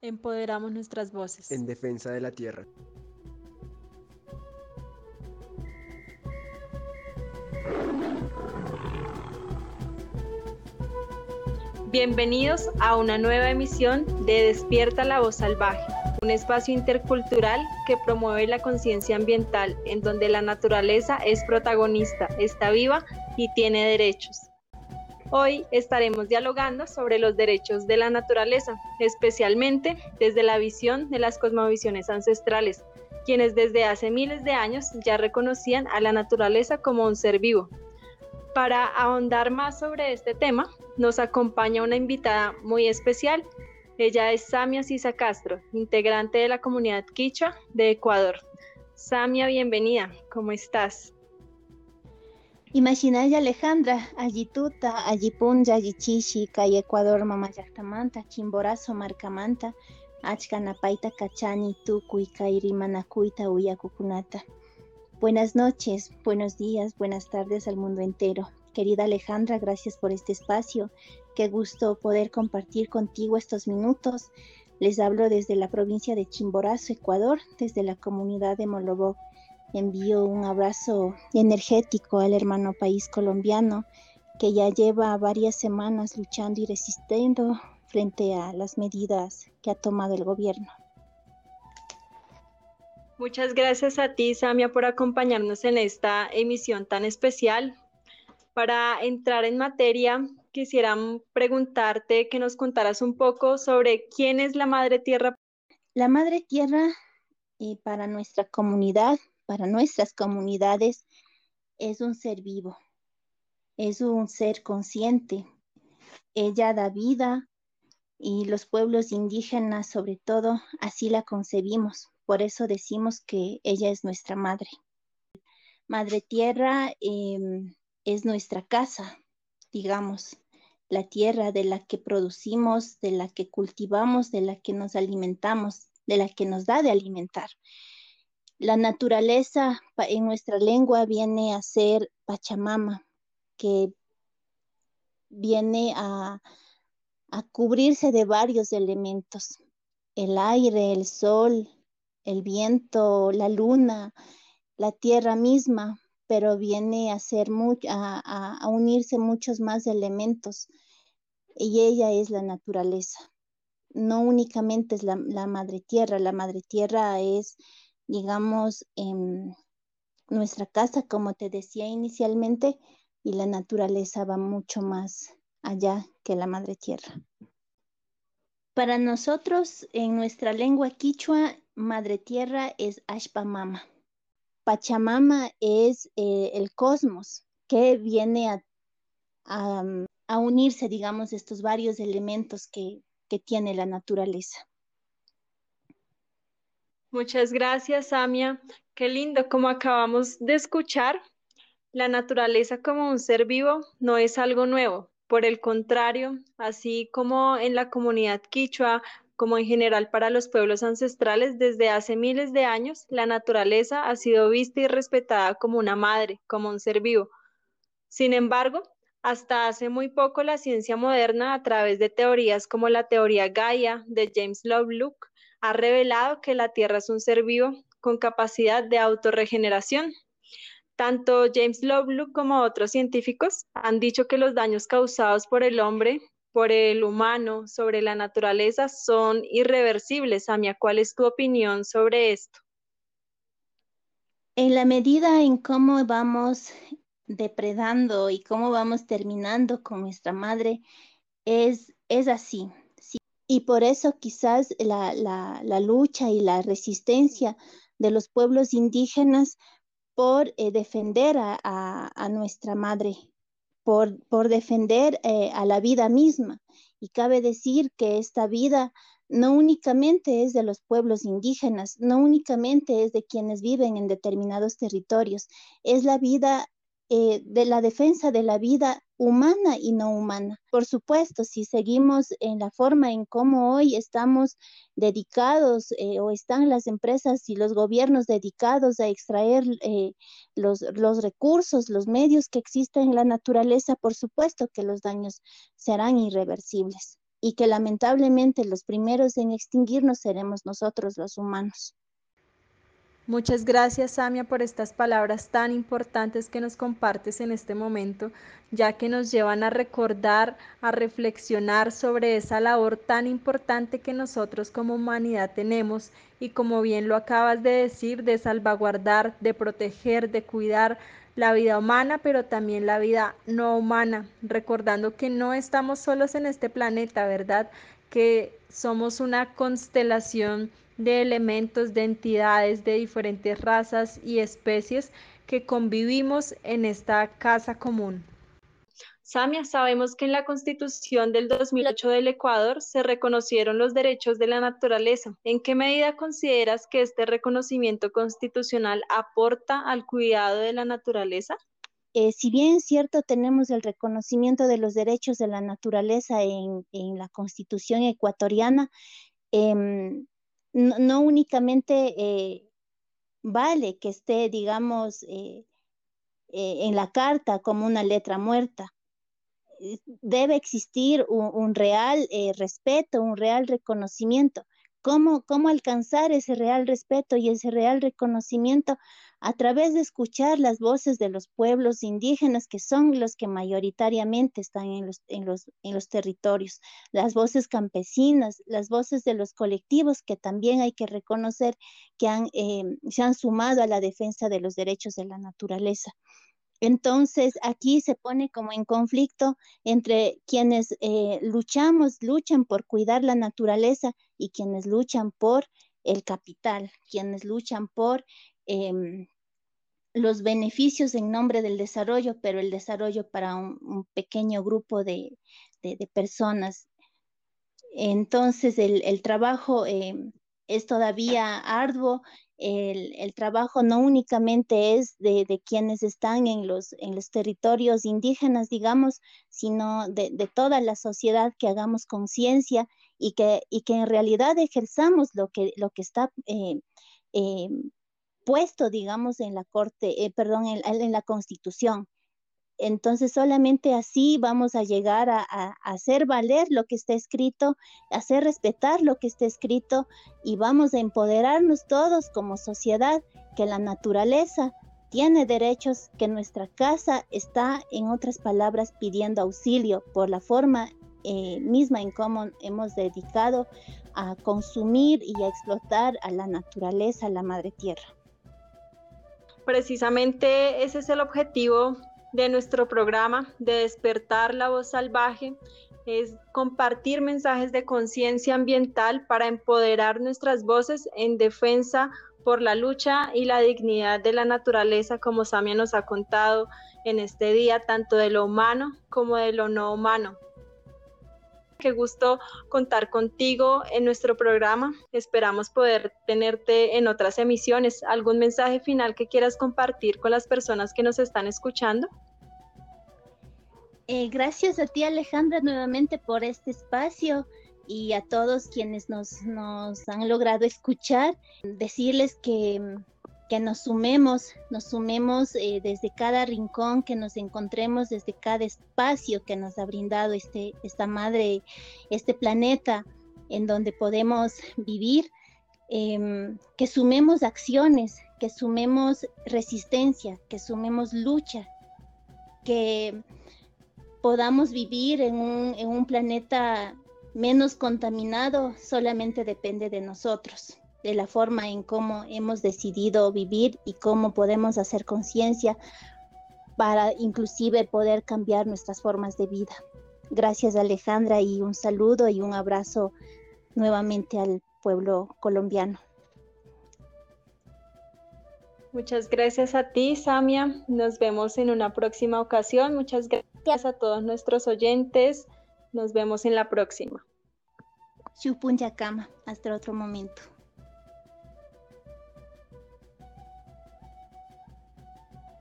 Empoderamos nuestras voces. En defensa de la tierra. Bienvenidos a una nueva emisión de Despierta la Voz Salvaje, un espacio intercultural que promueve la conciencia ambiental en donde la naturaleza es protagonista, está viva y tiene derechos. Hoy estaremos dialogando sobre los derechos de la naturaleza, especialmente desde la visión de las cosmovisiones ancestrales, quienes desde hace miles de años ya reconocían a la naturaleza como un ser vivo, para ahondar más sobre este tema, nos acompaña una invitada muy especial. Ella es Samia Sisa Castro, integrante de la comunidad Quichua de Ecuador. Samia, bienvenida. ¿Cómo estás? Imaginay Alejandra, Allituta, Allipunja, Allichishi, Kay Ecuador, Mamayactamanta, Chimborazo, Marcamanta, Achkanapaita, Cachani, Tukuy, Kairi, Uyakukunata. Buenas noches, buenos días, buenas tardes al mundo entero. Querida Alejandra, gracias por este espacio. Qué gusto poder compartir contigo estos minutos. Les hablo desde la provincia de Chimborazo, Ecuador, desde la comunidad de Moloboc. Envío un abrazo energético al hermano país colombiano que ya lleva varias semanas luchando y resistiendo frente a las medidas que ha tomado el gobierno. Muchas gracias a ti, Samia, por acompañarnos en esta emisión tan especial. Para entrar en materia, quisiera preguntarte que nos contaras un poco sobre quién es la Madre Tierra. La Madre Tierra eh, para nuestra comunidad, para nuestras comunidades, es un ser vivo, es un ser consciente. Ella da vida y los pueblos indígenas, sobre todo, así la concebimos por eso decimos que ella es nuestra madre. Madre Tierra em, es nuestra casa, digamos, la tierra de la que producimos, de la que cultivamos, de la que nos alimentamos, de la que nos da de alimentar. La naturaleza en nuestra lengua viene a ser Pachamama, que viene a, a cubrirse de varios elementos, el aire, el sol, el viento, la luna, la tierra misma, pero viene a, ser a, unirse muchos más elementos y ella es la naturaleza. No únicamente es la, madre tierra, la madre tierra es, digamos, em, nuestra casa, como te decía inicialmente, y la naturaleza va mucho más allá que la madre tierra. Para nosotros, en nuestra lengua quichua, Madre Tierra es Ashpamama. Pachamama es eh, el cosmos que viene a, a, unirse, digamos, estos varios elementos que, que tiene la naturaleza. Muchas gracias, Samia. Qué lindo, como acabamos de escuchar, la naturaleza como un ser vivo no es algo nuevo. Por el contrario, así como en la comunidad quichua como en general para los pueblos ancestrales, desde hace miles de años, la naturaleza ha sido vista y respetada como una madre, como un ser vivo. Sin embargo, hasta hace muy poco la ciencia moderna, a través de teorías como la teoría Gaia de James Lovelock, ha revelado que la Tierra es un ser vivo con capacidad de autorregeneración. Tanto James Lovelock como otros científicos han dicho que los daños causados por el hombre por el humano sobre la naturaleza son irreversibles. Samia, ¿cuál es tu opinión sobre esto? En la medida en cómo vamos depredando y cómo vamos terminando con nuestra madre, es, es así. Y por eso quizás la, lucha y la resistencia de los pueblos indígenas por eh, defender a nuestra madre por, defender eh, a la vida misma. Y cabe decir que esta vida no únicamente es de los pueblos indígenas, no únicamente es de quienes viven en determinados territorios, es la vida eh, de la defensa de la vida humana y no humana. Por supuesto, si seguimos en la forma en cómo hoy estamos dedicados eh, o están las empresas y los gobiernos dedicados a extraer eh, los, los recursos, los medios que existen en la naturaleza, por supuesto que los daños serán irreversibles. y que lamentablemente los primeros en extinguirnos seremos nosotros los humanos. Muchas gracias, Samia, por estas palabras tan importantes que nos compartes en este momento, ya que nos llevan a recordar, a reflexionar sobre esa labor tan importante que nosotros como humanidad tenemos y como bien lo acabas de decir, de salvaguardar, de proteger, de cuidar la vida humana, pero también la vida no humana, recordando que no estamos solos en este planeta, ¿verdad? Que somos una constelación de elementos, de entidades de diferentes razas y especies que convivimos en esta casa común. Samia, sabemos que en la Constitución del 2008 del Ecuador se reconocieron los derechos de la naturaleza. ¿En qué medida consideras que este reconocimiento constitucional aporta al cuidado de la naturaleza? Eh, si bien es cierto, tenemos el reconocimiento de los derechos de la naturaleza en, la Constitución ecuatoriana, em, no, únicamente eh, vale que esté, digamos, eh, eh, en la carta como una letra muerta. Debe existir un real respeto, un real reconocimiento. ¿Cómo, ¿Cómo alcanzar ese real respeto y ese real reconocimiento? A través de escuchar las voces de los pueblos indígenas, que son los que mayoritariamente están en los, territorios, las voces campesinas, las voces de los colectivos, que también hay que reconocer que eh, se han sumado a la defensa de los derechos de la naturaleza. Entonces, aquí se pone como en conflicto entre quienes eh, luchamos, luchan por cuidar la naturaleza y quienes luchan por el capital, quienes luchan por em, los beneficios en nombre del desarrollo, pero el desarrollo para un, pequeño grupo de, personas. Entonces, el, trabajo em, es todavía arduo el, trabajo no únicamente es de, quienes están en los, en los territorios indígenas, digamos, sino de, toda la sociedad que hagamos conciencia y que, y que en realidad ejerzamos lo que, lo que está eh, eh, puesto, digamos, en la Corte, eh, perdón, en la Constitución. Entonces solamente así vamos a llegar a, hacer valer lo que está escrito, hacer respetar lo que está escrito y vamos a empoderarnos todos como sociedad que la naturaleza tiene derechos, que nuestra casa está, en otras palabras, pidiendo auxilio por la forma eh, misma en cómo hemos dedicado a consumir y a explotar a la naturaleza, a la madre tierra. Precisamente ese es el objetivo de nuestro programa de despertar la voz salvaje es compartir mensajes de conciencia ambiental para empoderar nuestras voces en defensa por la lucha y la dignidad de la naturaleza, como Samia nos ha contado en este día, tanto de lo humano como de lo no humano. Qué gusto contar contigo en nuestro programa. Esperamos poder tenerte en otras emisiones. ¿Algún mensaje final que quieras compartir con las personas que nos están escuchando? Eh, gracias a ti Alejandra nuevamente por este espacio y a todos quienes nos, nos han logrado escuchar. Decirles que que nos sumemos, nos sumemos eh, desde cada rincón, que nos encontremos desde cada espacio que nos ha brindado este, esta madre, este planeta en donde podemos vivir, em, que sumemos acciones, que sumemos resistencia, que sumemos lucha, que podamos vivir en un, en un planeta menos contaminado, solamente depende de nosotros de la forma en cómo hemos decidido vivir y cómo podemos hacer conciencia para inclusive poder cambiar nuestras formas de vida. Gracias Alejandra y un saludo y un abrazo nuevamente al pueblo colombiano. Muchas gracias a ti, Samia. Nos vemos en una próxima ocasión. Muchas gracias a todos nuestros oyentes. Nos vemos en la próxima. Hasta otro momento.